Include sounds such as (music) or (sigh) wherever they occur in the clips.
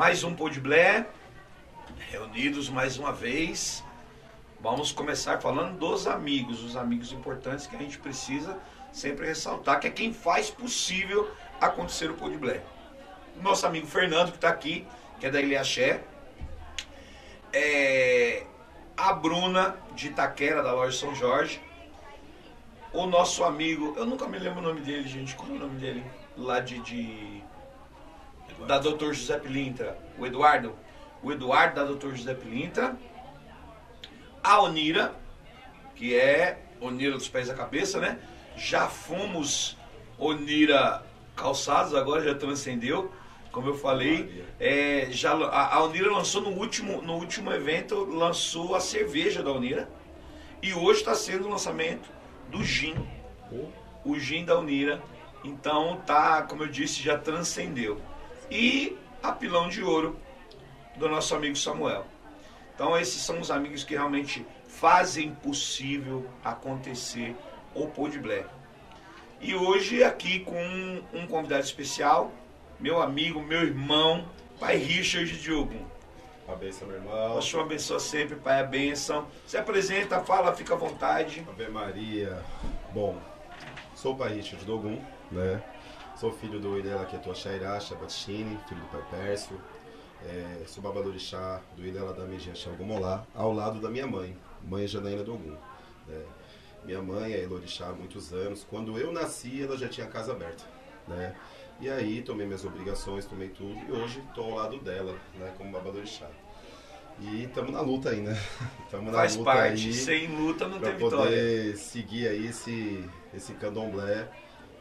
Mais um Podblé, reunidos mais uma vez. Vamos começar falando dos amigos, os amigos importantes que a gente precisa sempre ressaltar, que é quem faz possível acontecer o Podblé. Nosso amigo Fernando, que está aqui, que é da Ilha Axé. É, a Bruna, de Itaquera, da loja São Jorge. O nosso amigo, eu nunca me lembro o nome dele, gente. Qual é o nome dele? Lá de. de da Dr. José Pilintra. O Eduardo. O Eduardo da Dr. José Pilintra. A Onira, que é Onira dos pés à cabeça, né? Já fomos Onira calçados, agora já transcendeu. Como eu falei, é, já, a, a Unira lançou no último, no último evento, lançou a cerveja da Unira. E hoje está sendo o lançamento do gin. O gin da Unira. Então tá, como eu disse, já transcendeu. E a pilão de ouro do nosso amigo Samuel. Então esses são os amigos que realmente fazem possível acontecer o Pod Black. E hoje aqui com um, um convidado especial, meu amigo, meu irmão, pai Richard Diogo. A benção, meu irmão. Deus te abençoa sempre, pai, a benção. Se apresenta, fala, fica à vontade. Ave Maria. Bom, sou o pai Richard Dogum, né? Sou filho do Ilha Laquetua Shairá Shabatini, filho do pai Pércio. É, sou babadorixá do Ilha Ladamejia Xangomolá, ao lado da minha mãe, mãe Janaína Dogum. Né? Minha mãe é Elorixá há muitos anos. Quando eu nasci, ela já tinha a casa aberta, né? E aí tomei minhas obrigações, tomei tudo e hoje estou ao lado dela, né, como babadorixá. E estamos na luta aí, né? (laughs) Tamo na Faz luta parte, aí sem luta não tem vitória. poder seguir aí esse, esse candomblé,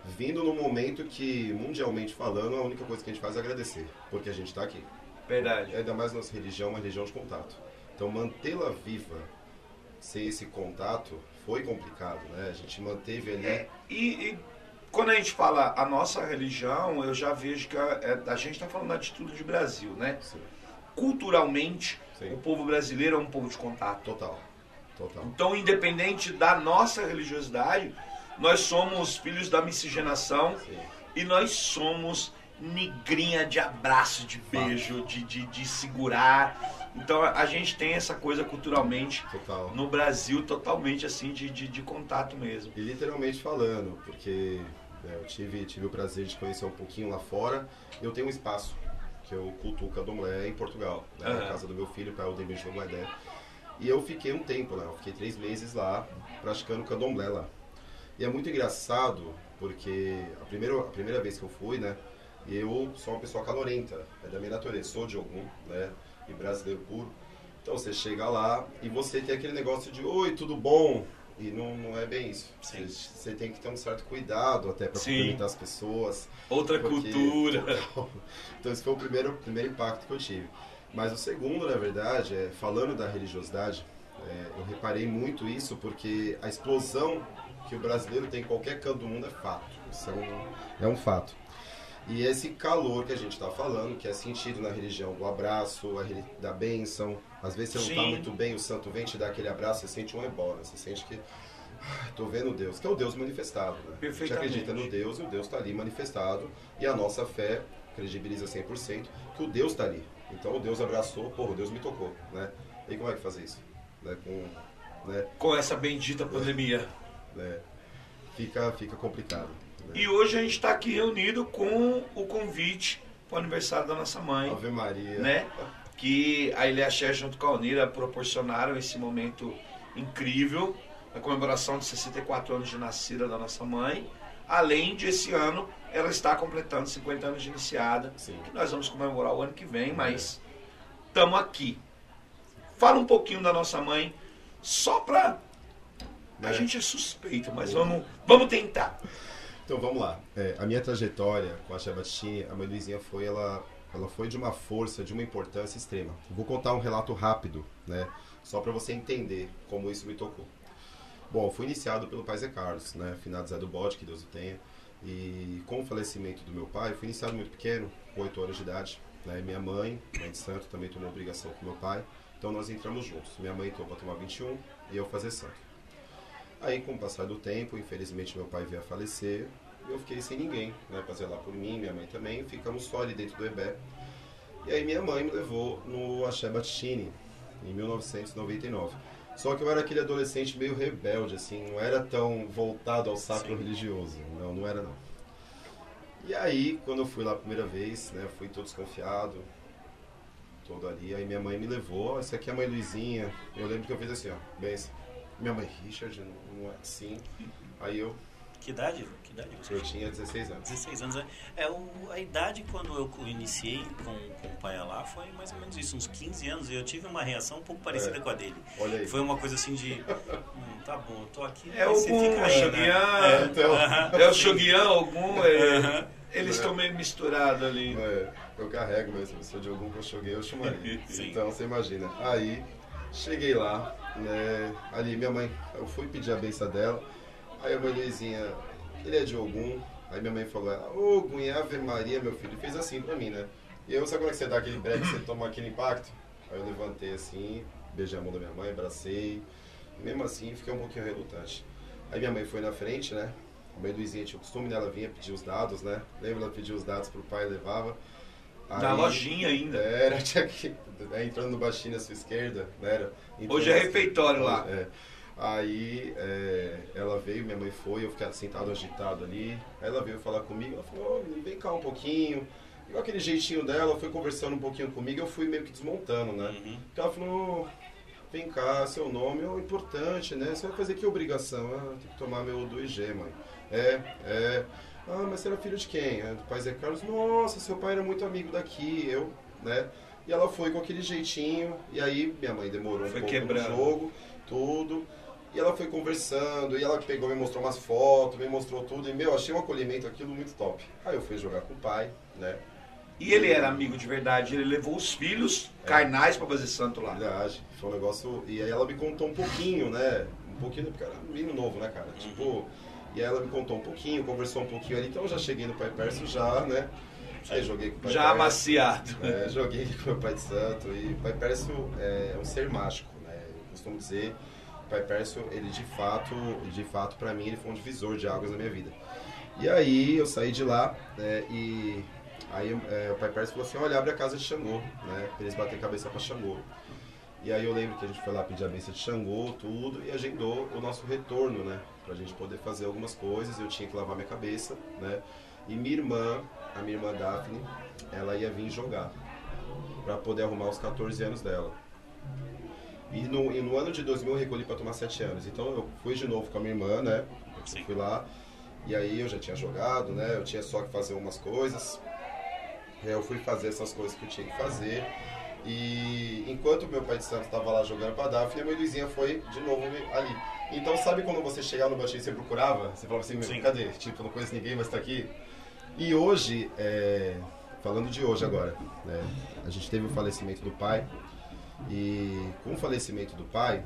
vindo no momento que, mundialmente falando, a única coisa que a gente faz é agradecer, porque a gente está aqui. Verdade. Ainda mais nossa religião, uma religião de contato. Então mantê-la viva sem esse contato foi complicado, né? A gente manteve ali... É, e, e quando a gente fala a nossa religião, eu já vejo que a, é, a gente está falando da atitude de Brasil, né? Sim. Culturalmente, Sim. o povo brasileiro é um povo de contato. Total. Total. Então, independente da nossa religiosidade, nós somos filhos da miscigenação Sim. e nós somos negrinha de abraço, de beijo, de, de, de, segurar. Então a gente tem essa coisa culturalmente Total. no Brasil totalmente assim de, de, de, contato mesmo. E literalmente falando, porque é, eu tive, tive o prazer de conhecer um pouquinho lá fora. Eu tenho um espaço que eu cultuo Candomblé em Portugal, né, uhum. na casa do meu filho, para o Demir Candomblé. E eu fiquei um tempo lá, eu fiquei três meses lá, praticando Candomblé lá. E é muito engraçado, porque a primeira, a primeira vez que eu fui, né, eu sou uma pessoa calorenta, é da minha natureza, sou de algum, né, e brasileiro puro. Então você chega lá e você tem aquele negócio de, oi, tudo bom? E não, não é bem isso. Você, você, tem que ter um certo cuidado até para cumprimentar as pessoas. Outra porque... cultura. (laughs) Então esse foi o primeiro, primeiro impacto que eu tive. Mas o segundo, na verdade, é falando da religiosidade, é, eu reparei muito isso porque a explosão que o brasileiro tem em qualquer canto do mundo é fato. Isso é um, é um fato. E esse calor que a gente está falando, que é sentido na religião do abraço, da bênção. Às vezes você não está muito bem, o santo vem te dar aquele abraço, você sente um ebola, você sente que estou vendo Deus, que é o Deus manifestado. Né? A gente acredita no Deus e o Deus está ali manifestado. E a nossa fé credibiliza 100% que o Deus está ali. Então o Deus abraçou, porra, o Deus me tocou. Né? E como é que fazer isso? Né? Com, né? Com essa bendita pandemia. É, fica, fica complicado. E hoje a gente está aqui reunido com o convite para o aniversário da nossa mãe. Ave Maria. Né? Que a Ilha Xé junto com a Unira proporcionaram esse momento incrível, a comemoração de 64 anos de nascida da nossa mãe. Além de esse ano, ela está completando 50 anos de iniciada, Sim. que nós vamos comemorar o ano que vem, mas estamos aqui. Fala um pouquinho da nossa mãe, só para... É. A gente é suspeito, mas vamos, vamos tentar. Então vamos lá. É, a minha trajetória com a Shabatini, a mãe Luizinha foi, ela, ela foi de uma força, de uma importância extrema. Vou contar um relato rápido, né? Só para você entender como isso me tocou. Bom, fui iniciado pelo pai Zé Carlos, né? Finado Zé do Bode, que Deus o tenha. E com o falecimento do meu pai, fui iniciado muito pequeno, com 8 anos de idade. Né? Minha mãe, mãe de santo, também tomou obrigação com meu pai. Então nós entramos juntos. Minha mãe entrou para tomar 21 e eu fazer santo. Aí, com o passar do tempo, infelizmente meu pai veio a falecer, eu fiquei sem ninguém, né, para zelar por mim, minha mãe também, ficamos só ali dentro do EBE. E aí minha mãe me levou no Axé Battini, em 1999. Só que eu era aquele adolescente meio rebelde, assim, não era tão voltado ao sacro Sim. religioso. Não, não era não. E aí, quando eu fui lá a primeira vez, né, fui todo desconfiado, todo ali. Aí minha mãe me levou, essa aqui é a mãe Luizinha. Eu lembro que eu fiz assim, ó, bem Minha mãe, Richard, não é assim. Aí eu... Que idade? Que idade você Eu tinha 16 anos. 16 anos. É, é o, a idade quando eu iniciei com, com o pai lá foi mais ou menos isso, uns 15 anos. E eu tive uma reação um pouco parecida é. com a dele. Olha aí. Foi uma coisa assim de... hum, tá bom, eu tô aqui. É o Shoguian, né? é, então, uh -huh. é o Shoguian, algum... É, uh -huh. Eles estão meio misturados ali. É, eu carrego mesmo. Se eu de algum que eu joguei, eu chamaria. (laughs) então, você imagina. Aí, cheguei lá, né? Ali, minha mãe, eu fui pedir a benção dela. Aí a mãe Luizinha, ele é de algum. Aí minha mãe falou, Ogum e Ave Maria, meu filho. Fez assim pra mim, né? E eu, sabe é que você dá aquele break, você toma aquele impacto? Aí eu levantei assim, beijei a mão da minha mãe, abracei. Mesmo assim, fiquei um pouquinho relutante. Aí minha mãe foi na frente, né? A mãe Luizinha tinha o costume dela vinha pedir os dados, né? Lembra ela pedia os dados pro pai e levava. Aí, Na lojinha ainda. (laughs) Era, tinha que. É, entrando no baixinho à sua esquerda, né? Era, Hoje é refeitório lá. É. Aí é, ela veio, minha mãe foi, eu fiquei sentado agitado ali. Aí ela veio falar comigo, ela falou, oh, vem cá um pouquinho. Igual aquele jeitinho dela, foi conversando um pouquinho comigo, eu fui meio que desmontando, né? Uhum. Então ela falou, vem cá, seu nome é importante, né? Você vai fazer que obrigação? Ah, tem que tomar meu 2G, mãe. É, é. Ah, mas você era filho de quem? É, do pai Zé Carlos. Nossa, seu pai era muito amigo daqui, eu, né? E ela foi com aquele jeitinho, e aí minha mãe demorou um foi pouco quebrando. no jogo, tudo. E ela foi conversando, e ela pegou, me mostrou umas fotos, me mostrou tudo, e meu, achei um acolhimento aquilo muito top. Aí eu fui jogar com o pai, né? E ele era amigo de verdade, ele levou os filhos é. carnais para fazer santo lá. Verdade, foi um negócio. E aí ela me contou um pouquinho, né? Um pouquinho, porque era um menino novo, né, cara? Uhum. Tipo, e aí ela me contou um pouquinho, conversou um pouquinho ali, então eu já cheguei no Pai Perso já, né? Aí joguei com o Pai Já amaciado. É, joguei com o meu Pai de Santo. E o Pai Perso é um ser mágico, né? Eu costumo dizer, o Pai Perso, ele de fato, de fato, para mim, ele foi um divisor de águas na minha vida. E aí eu saí de lá né, e aí é, o Pai Perso falou assim, olha, abre a casa de Xangô, né? Pra eles baterem cabeça pra Xangô. E aí eu lembro que a gente foi lá pedir a benção de Xangô, tudo, e agendou o nosso retorno, né? Pra gente poder fazer algumas coisas, eu tinha que lavar minha cabeça, né? E minha irmã, a minha irmã Daphne, ela ia vir jogar para poder arrumar os 14 anos dela. E no, e no ano de 2000 eu recolhi para tomar 7 anos. Então eu fui de novo com a minha irmã, né? Eu fui lá. E aí eu já tinha jogado, né? Eu tinha só que fazer umas coisas. Eu fui fazer essas coisas que eu tinha que fazer. E enquanto meu pai de santo estava lá jogando para Daphne, a mãe Luizinha foi de novo ali. Então sabe quando você chegava no baixinho e você procurava? Você falava assim, Sim. cadê? Tipo, não conheço ninguém, mas está aqui. E hoje, é... falando de hoje agora, né? a gente teve o falecimento do pai. E com o falecimento do pai,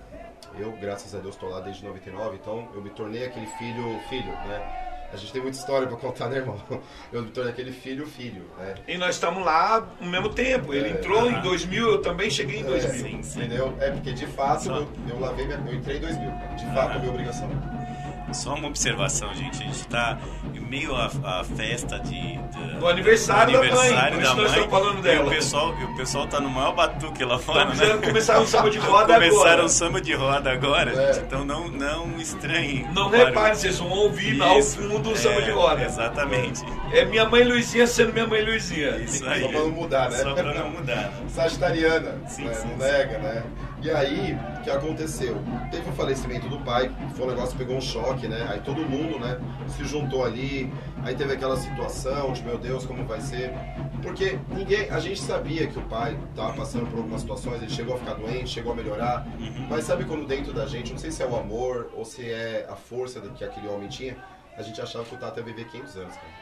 eu, graças a Deus, estou lá desde 99, então eu me tornei aquele filho, filho, né? A gente tem muita história para contar, né, irmão? (laughs) Eu me tornei aquele filho, filho, né? E nós estamos lá no mesmo tempo. Ele é, entrou em 2000, eu também cheguei em 2000. É, sim, sim. Entendeu? É, porque de fato, eu, eu, lavei minha, eu entrei em 2000. De fato, é minha obrigação. Só uma observação, gente. A gente está em meio à, à festa de, de, do aniversário, do aniversário da mãe. Da mãe falando dela. E o pessoal, o pessoal tá no maior batuque lá fora, né? Começaram um samba de roda Começaram agora. um samba de roda agora, é. gente. Então não, não estranhem. Não reparem, vocês vão ouvir Isso. ao fundo o samba é, de roda. Exatamente. É minha mãe Luizinha sendo minha mãe Luizinha. Isso aí. Só pra não mudar, né? Só pra não mudar. Sagitariana. Sim, né? sim, não nega, né? E aí, o que aconteceu? Teve o falecimento do pai, foi um negócio que pegou um choque, né? Aí todo mundo, né, se juntou ali, aí teve aquela situação de, meu Deus, como vai ser? Porque ninguém, a gente sabia que o pai estava passando por algumas situações, ele chegou a ficar doente, chegou a melhorar, uhum. mas sabe quando dentro da gente, não sei se é o amor ou se é a força que aquele homem tinha, a gente achava que o Tata ia viver 500 anos, cara.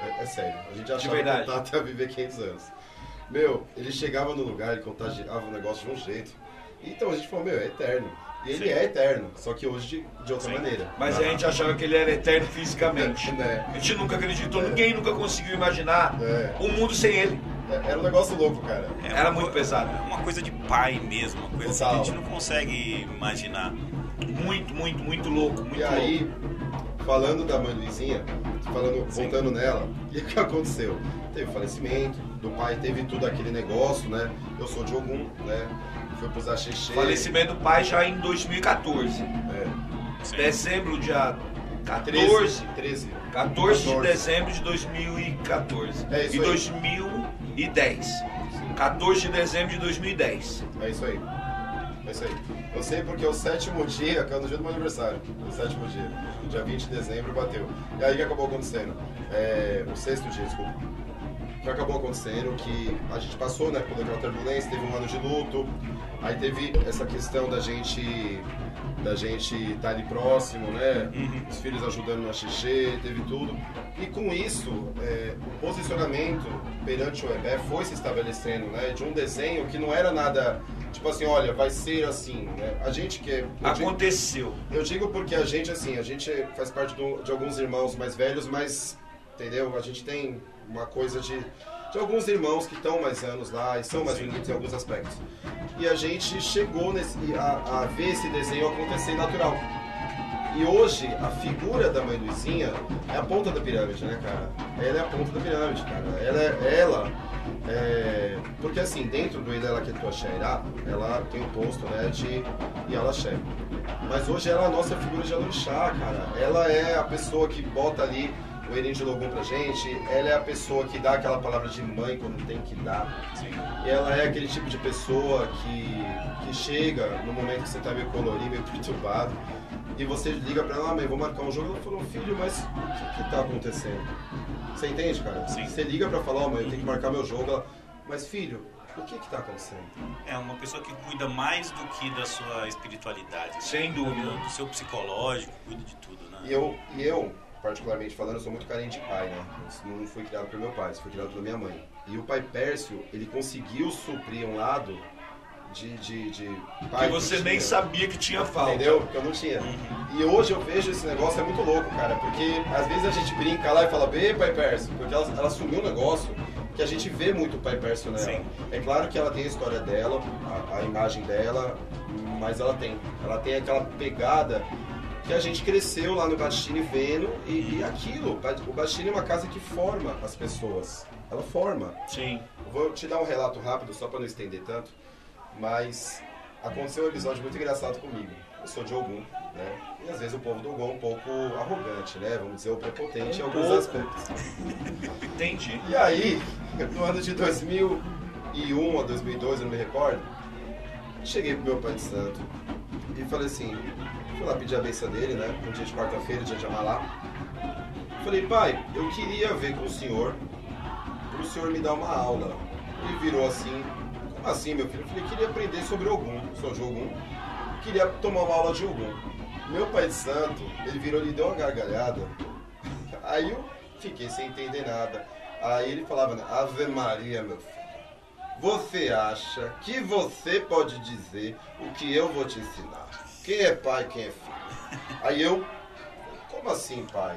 É, é sério, a gente achava que o Tata ia viver 500 anos. Meu, ele chegava no lugar, ele contagiava o negócio de um jeito. Então a gente falou, meu, é eterno. E ele Sim. é eterno, só que hoje de, de outra Sim. maneira. Mas a gente achava que ele era eterno fisicamente. (laughs) né? A gente nunca acreditou, é. ninguém nunca conseguiu imaginar é. um mundo sem ele. É, era um negócio louco, cara. É era muito pesado. É uma coisa de pai mesmo, uma coisa Total. que a gente não consegue imaginar. Muito, muito, muito louco. Muito e louco. aí, falando da mãe Luizinha, falando, voltando nela, o que, que aconteceu? Teve falecimento do pai, teve tudo aquele negócio, né? Eu sou de Ogum, né? Fui pro Zaxexê. Falecimento do pai já em 2014. É. Dezembro, dia 13. 14. 13. 14 de 14. dezembro de 2014. É isso e aí. 2010. 14 de dezembro de 2010. É isso aí. É isso aí. Eu sei porque o sétimo dia, que é no dia do meu aniversário, o sétimo dia, dia 20 de dezembro, bateu. E aí o que acabou acontecendo? É, o sexto dia, desculpa. Que acabou acontecendo que a gente passou, né, por aquela turbulência, teve um ano de luto, aí teve essa questão da gente da gente estar ali próximo, né? Os filhos ajudando na xixi, teve tudo. E com isso, é, o posicionamento perante o EBE foi se estabelecendo, né? De um desenho que não era nada, tipo assim, olha, vai ser assim, né? A gente que... digo- Aconteceu. eu digo porque a gente, assim, a gente faz parte do- de alguns irmãos mais velhos, mas, entendeu? A gente tem uma coisa de, de alguns irmãos que estão mais anos lá e são mais bonitos em alguns aspectos. E a gente chegou nesse, a, a ver esse desenho acontecer natural. E hoje, a figura da mãe Luizinha é a ponta da pirâmide, né, cara? Ela é a ponta da pirâmide, cara. Ela, é- ela é... Porque, assim, dentro do Ilha Laketua Xairá, ela tem o posto, né, de Yalaxé. Mas hoje ela é a nossa figura de Alorixá, cara. Ela é a pessoa que bota ali o Erim de Logum pra gente. Ela é a pessoa que dá aquela palavra de mãe quando tem que dar. Sim. E ela é aquele tipo de pessoa que, que chega no momento que você tá meio colorido, meio perturbado, e você liga pra ela, ah, mãe, vou marcar um jogo. Ela falou, filho, mas o que que tá acontecendo? Você entende, cara? Sim. Você liga pra falar, ó, mãe, eu tenho que marcar meu jogo. Ela, mas filho, o que que tá acontecendo? É uma pessoa que cuida mais do que da sua espiritualidade. né? Sem dúvida. Cuida Do seu psicológico, cuida de tudo, né? E eu, e eu, particularmente falando, eu sou muito carente de pai, né? Eu não fui criado pelo meu pai, eu fui criado pela minha mãe. E o pai Pércio, ele conseguiu suprir um lado de, de, de pai Que você tinha. nem sabia que tinha falta. Entendeu? Que eu não tinha. E hoje eu vejo esse negócio, é muito louco, cara. Porque às vezes a gente brinca lá e fala, bê, pai Pércio. Porque ela, ela assumiu um negócio que a gente vê muito o pai Pércio nela. Sim. É claro que ela tem a história dela, a, a imagem dela, mas ela tem. Ela tem aquela pegada que a gente cresceu lá no Bastini vendo. E, e aquilo, o Bastini é uma casa que forma as pessoas. Ela forma. Sim. Vou te dar um relato rápido, só para não estender tanto, mas aconteceu um episódio muito engraçado comigo. Eu sou de Ogum, né? E às vezes o povo do Ogum é um pouco arrogante, né? Vamos dizer, o prepotente em Um alguns pouco. aspectos. Entendi. E aí, (laughs) no ano de 2001 a 2002, eu não me recordo, cheguei pro meu pai de santo e falei assim, fui lá pedir a benção dele, né? Um dia de quarta-feira, dia de Amalá. Falei, pai, eu queria ver com o senhor, pro senhor me dar uma aula. Ele virou assim, como assim, meu filho? Eu falei, queria aprender sobre Ogum, sou de Ogum, queria tomar uma aula de Ogum. Meu pai de santo, ele virou e deu uma gargalhada. (laughs) Aí eu fiquei sem entender nada. Aí ele falava, né, Ave Maria, meu filho. Você acha que você pode dizer o que eu vou te ensinar? Quem é pai, quem é filho? Aí eu, como assim, pai?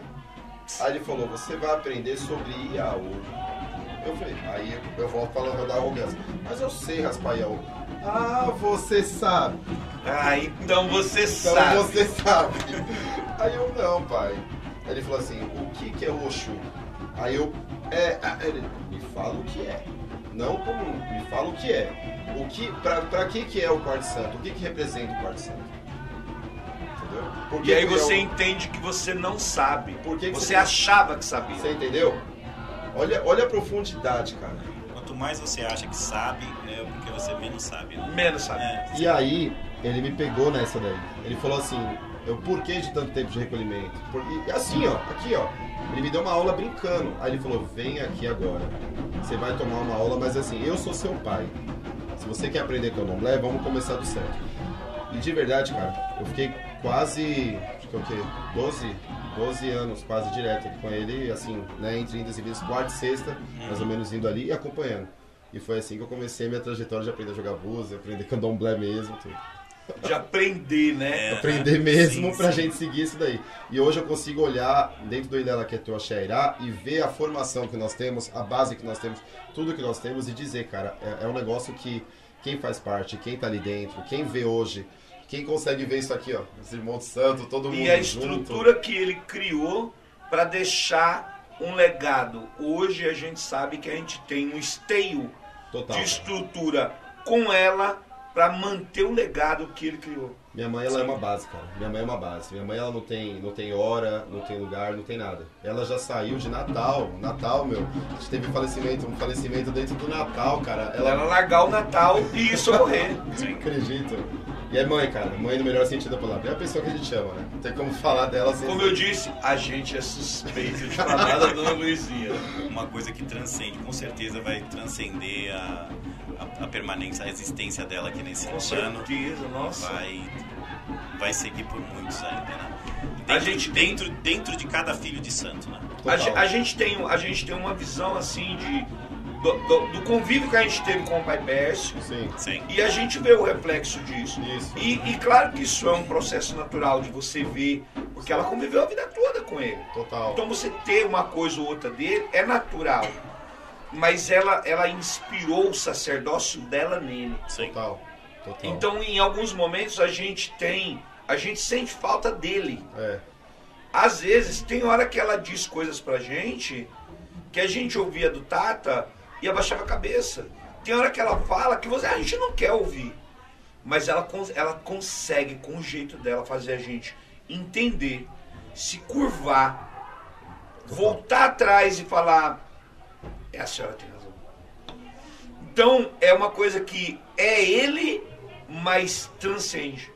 Aí ele falou, você vai aprender sobre Iaú. Eu falei, aí eu volto falando da arrogância. Mas eu sei raspar Iaú. Ah, você sabe. Ah, então você Então sabe. você sabe. Aí eu, não, pai. Aí ele falou assim, o que que é o Oxum? Aí eu, é, ele, me fala o que é. Não como, me fala o que é. O que, pra, pra que que é o quarto santo? O que que representa o quarto santo? Entendeu? Por que E aí que você o- entende que você não sabe. Por que que você você- achava que sabia. Você entendeu? Olha, olha a profundidade, cara. Quanto mais você acha que sabe, é porque você menos sabe. Né? Menos sabe. É, E aí, ele me pegou nessa daí. Ele falou assim, eu, por que de tanto tempo de recolhimento? Porque, e assim, ó, aqui, ó. Ele me deu uma aula brincando. Aí ele falou, vem aqui agora. Você vai tomar uma aula, mas assim, eu sou seu pai. Se você quer aprender candomblé, vamos começar do certo. E de verdade, cara, eu fiquei quase, acho que é o quê? 12, 12 anos quase direto com ele, assim, né, entre indas e vindas, quarta e sexta, mais ou menos indo ali e acompanhando. E foi assim que eu comecei minha trajetória de aprender a jogar búzia, aprender (laughs) candomblé mesmo, tudo. De aprender, né? É. (laughs) aprender mesmo Sim, pra sim. gente seguir isso daí. E hoje eu consigo olhar dentro do Ilela Ketua Xairá e ver a formação que nós temos, a base que nós temos, tudo que nós temos e dizer, cara, é, é um negócio que quem faz parte, quem tá ali dentro, quem vê hoje, quem consegue ver isso aqui, ó, os irmãos santo, todo mundo E a junto. estrutura que ele criou para deixar um legado. Hoje a gente sabe que a gente tem um esteio Total. de estrutura com ela para manter o legado que ele criou. Minha mãe, ela é uma base, cara. Minha mãe é uma base. Minha mãe, ela não tem, não tem hora, não tem lugar, não tem nada. Ela já saiu de Natal. Natal, meu. A gente teve um falecimento, um falecimento dentro do Natal, cara. Ela Ela, era largar o Natal e isso ocorrer. Sim. (laughs) acredita. E é mãe, cara. Mãe no melhor sentido da palavra. É a pessoa que a gente ama, né? Não tem como falar dela sem... Como eu disse, a gente é suspeito de falar da Dona Luizinha. Uma coisa que transcende, com certeza vai transcender a, a, a permanência, a existência dela aqui nesse Com plano. certeza, nossa. Vai, vai seguir por muitos ainda, né? A Dentro, gente- dentro, dentro de cada filho de santo, né? A, a gente tem, a gente tem uma visão assim de do, do- do convívio que a gente teve com o Pai Pércio Sim. Sim. e a gente vê o reflexo disso. Isso. E, e claro que isso é um processo natural de você ver, porque ela conviveu a vida toda com ele. Total. Então você ter uma coisa ou outra dele é natural. Mas ela, ela inspirou o sacerdócio dela nele. Sim. Total. Total. Então em alguns momentos a gente tem, a gente sente falta dele. É. Às vezes tem hora que ela diz coisas pra gente que a gente ouvia do Tata e abaixava a cabeça. Tem hora que ela fala que você, a gente não quer ouvir. Mas ela, ela consegue, com o jeito dela, fazer a gente entender, se curvar, voltar atrás e falar: É, a senhora tem razão. Então, é uma coisa que é ele, mas transcende.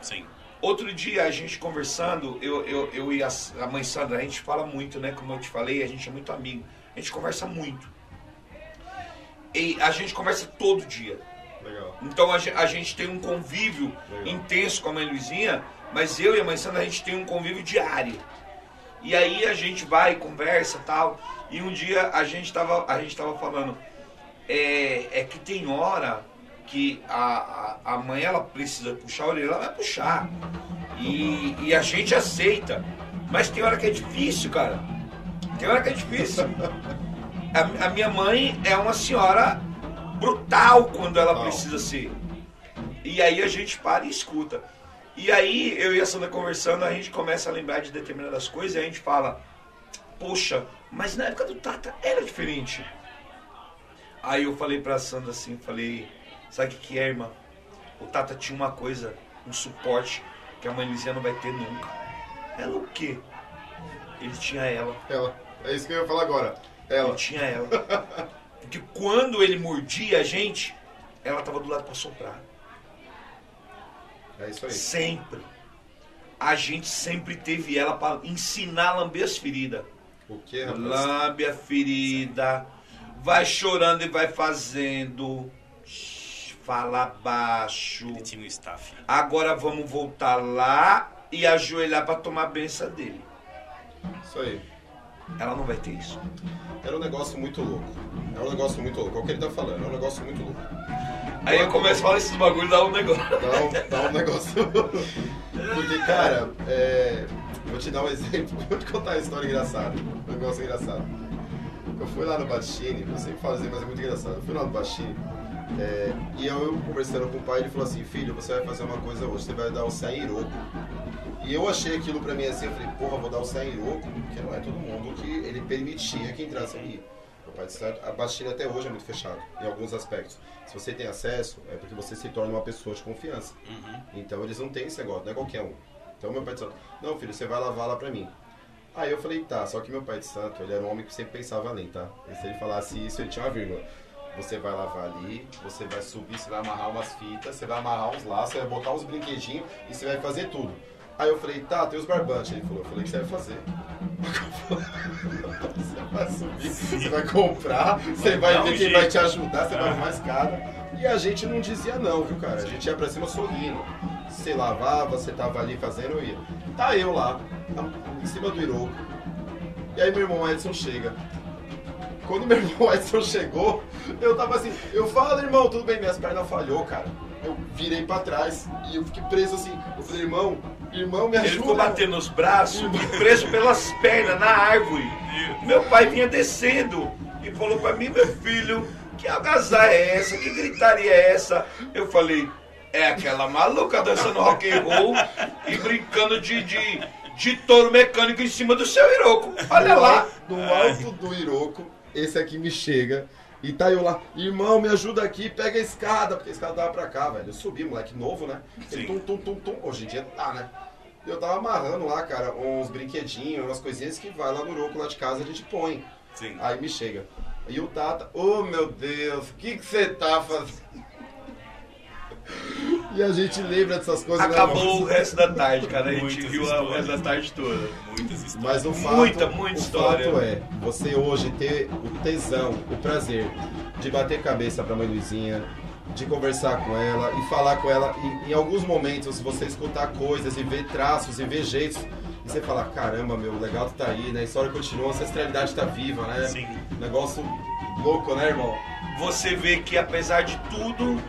Sim. Outro dia a gente conversando, eu, eu, eu e a, a mãe Sandra, a gente fala muito, né? Como eu te falei, a gente é muito amigo. A gente conversa muito. E a gente conversa todo dia. Legal. Então a, a gente tem um convívio Legal. intenso com a mãe Luizinha, mas eu e a mãe Sandra a gente tem um convívio diário. E aí a gente vai, conversa tal. E um dia a gente tava, a gente tava falando, é, é que tem hora que a, a, a mãe ela precisa puxar a orelha, ela vai puxar. E, e a gente aceita. Mas tem hora que é difícil, cara. Tem hora que é difícil. A, a minha mãe é uma senhora brutal quando ela precisa ser. E aí a gente para e escuta. E aí eu e a Sandra conversando, a gente começa a lembrar de determinadas coisas e a gente fala, poxa, mas na época do Tata era diferente. Aí eu falei pra Sandra assim, falei, sabe o que, é, irmã? O Tata tinha uma coisa, um suporte que a mãe Lizia não vai ter nunca. Ela o quê? Ele tinha ela. Ela. É isso que eu ia falar agora. Ela. Ele tinha ela. (laughs) Porque quando ele mordia a gente, ela tava do lado pra soprar. É isso aí. Sempre. A gente sempre teve ela para ensinar a lamber as feridas. O que, rapaz? Lambe a ferida. Vai chorando e vai fazendo. Fala baixo. Ele tinha um staff. Agora vamos voltar lá e ajoelhar para tomar a benção dele. Isso aí. Ela não vai ter isso. Era um negócio muito louco. É um negócio muito louco. É o que ele tá falando. É um negócio muito louco. Aí eu começo a falar esses bagulhos, dá um negócio. Dá um, dá um negócio. Porque, cara, é... vou te dar um exemplo. Vou te contar uma história engraçada. Um negócio engraçado. Eu fui lá no Batini, eu sempre falo assim, mas é muito engraçado. Eu fui lá no Batini é, e eu, eu conversando com o pai, ele falou assim: Filho, você vai fazer uma coisa hoje, você vai dar o Sairoco. E eu achei aquilo pra mim assim, eu falei: Porra, vou dar o Sairoco, porque não é todo mundo que ele permitia que entrasse ali. Meu pai de santo, a Batini até hoje é muito fechado, em alguns aspectos. Se você tem acesso, é porque você se torna uma pessoa de confiança. Uhum. Então eles não têm esse negócio, não é qualquer um. Então meu pai de santo, não filho, você vai lavar lá pra mim. Aí eu falei, tá, só que meu pai de santo, ele era um homem que sempre pensava além, tá? E se ele falasse isso, ele tinha uma vírgula. Você vai lavar ali, você vai subir, você vai amarrar umas fitas, você vai amarrar uns laços, você vai botar uns brinquedinhos e você vai fazer tudo. Aí eu falei, tá, tem os barbantes. Ele falou, eu falei que você vai fazer. (laughs) Você vai subir, você vai comprar, você vai um ver quem jeito. vai te ajudar, você vai arrumar a escada. E a gente não dizia não, viu, cara? A gente ia pra cima sorrindo. Você lavava, você tava ali fazendo, eu ia. Tá eu lá, em cima do Iroco. E aí meu irmão Edson chega. Quando meu (laughs) irmão Edson chegou, eu tava assim, eu falo, irmão, tudo bem, minhas pernas falhou, cara. Eu virei pra trás e eu fiquei preso assim. Eu falei, irmão, irmão, me ajuda. Ele ficou batendo nos braços e preso pelas pernas na árvore. Meu pai vinha descendo e falou pra mim, meu filho, que algazarra é essa? Que gritaria é essa? Eu falei, é aquela maluca dançando rock and roll e brincando de, de, de touro mecânico em cima do seu Iroco. Olha lá. No alto do Iroco, esse aqui me chega. E tá eu lá, irmão, me ajuda aqui, pega a escada, porque a escada tava pra cá, velho. Eu subi, moleque novo, né? Ele tum, tum, tum, tum. Hoje em dia tá, né? Eu tava amarrando lá, cara, uns brinquedinhos, umas coisinhas que vai lá no Iroco lá de casa a gente põe. Sim. Aí me chega. E o Tata, oh meu Deus, o que que você tá fazendo? E a gente lembra dessas coisas. né, Acabou o resto da tarde, cara. A gente Muitas viu a- o resto da tarde toda. Muitas histórias. Mas o fato, Muita, muita o história. fato é, você hoje ter o tesão, o prazer de bater cabeça pra mãe Luizinha, de conversar com ela e falar com ela, e em alguns momentos você escutar coisas e ver traços e ver jeitos, e você falar, caramba, meu, o legado tá aí, né? A história continua, a ancestralidade tá viva, né? Sim. Negócio louco, né, irmão? Você vê que apesar de tudo,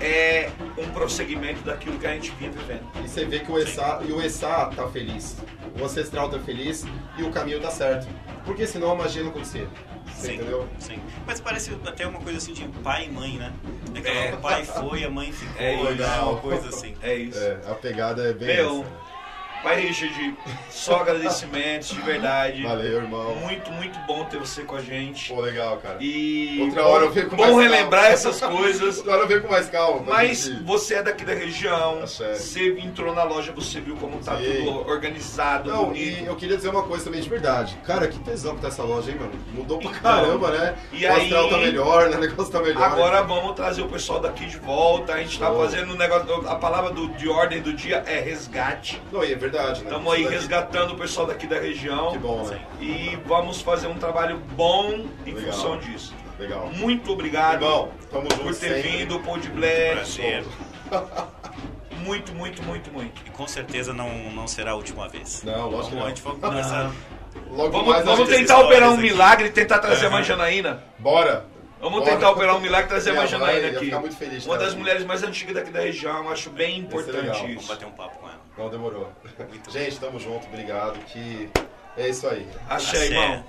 é um prosseguimento daquilo que a gente vinha vivendo. E você vê que o Essá, e o Essá tá feliz, o ancestral tá feliz e o caminho tá certo. Porque senão a magia não acontecia. Sim, entendeu? sim. Mas parece até uma coisa assim de pai e mãe, né? É É. o pai foi, a mãe ficou, É né? uma coisa assim. É isso. É, a pegada é bem Meu, essa. Pai Richard, só agradecimentos, de verdade. Valeu, irmão. Muito, muito bom ter você com a gente. Pô, legal, cara. E Outra hora eu venho com bom mais relembrar calma. essas coisas. Outra hora eu venho com mais calma. Mas gente- você é daqui da região, Axé. você entrou na loja, você viu como tá Sim. tudo organizado, Não, bonito. e eu queria dizer uma coisa também de verdade. Cara, que tesão que tá essa loja, hein, mano? Mudou pra Então, caramba, né? e o astral aí- tá melhor, né? O negócio tá melhor. Agora vamos trazer o pessoal daqui de volta. A gente tá fazendo um negócio. A palavra do- de ordem do dia é resgate. Não, e é verdade, né? Estamos aí Isso daqui- resgatando o pessoal daqui da região. Que bom, né? E vamos fazer um trabalho bom em Legal. função disso. Legal. Muito obrigado tamo por ter sempre. vindo, Pão de Black. Prazer. (laughs) Muito, muito, muito, muito. E com certeza não, não será a última vez. Não, lógico que Vamos, não. a gente vai conversar. Logo Vamos, mais a vamos tentar operar um aqui. milagre e tentar trazer a Aham. mãe Janaína. Bora. Vamos Bora. tentar operar um milagre e trazer (laughs) a Minha mãe Janaína aqui. ficar muito feliz Uma das mulheres mais antigas daqui da região. Acho bem importante Vamos isso. bater um papo com ela. Não, demorou. Gente, tamo junto, obrigado. Que é isso aí. Axé, Axé. irmão.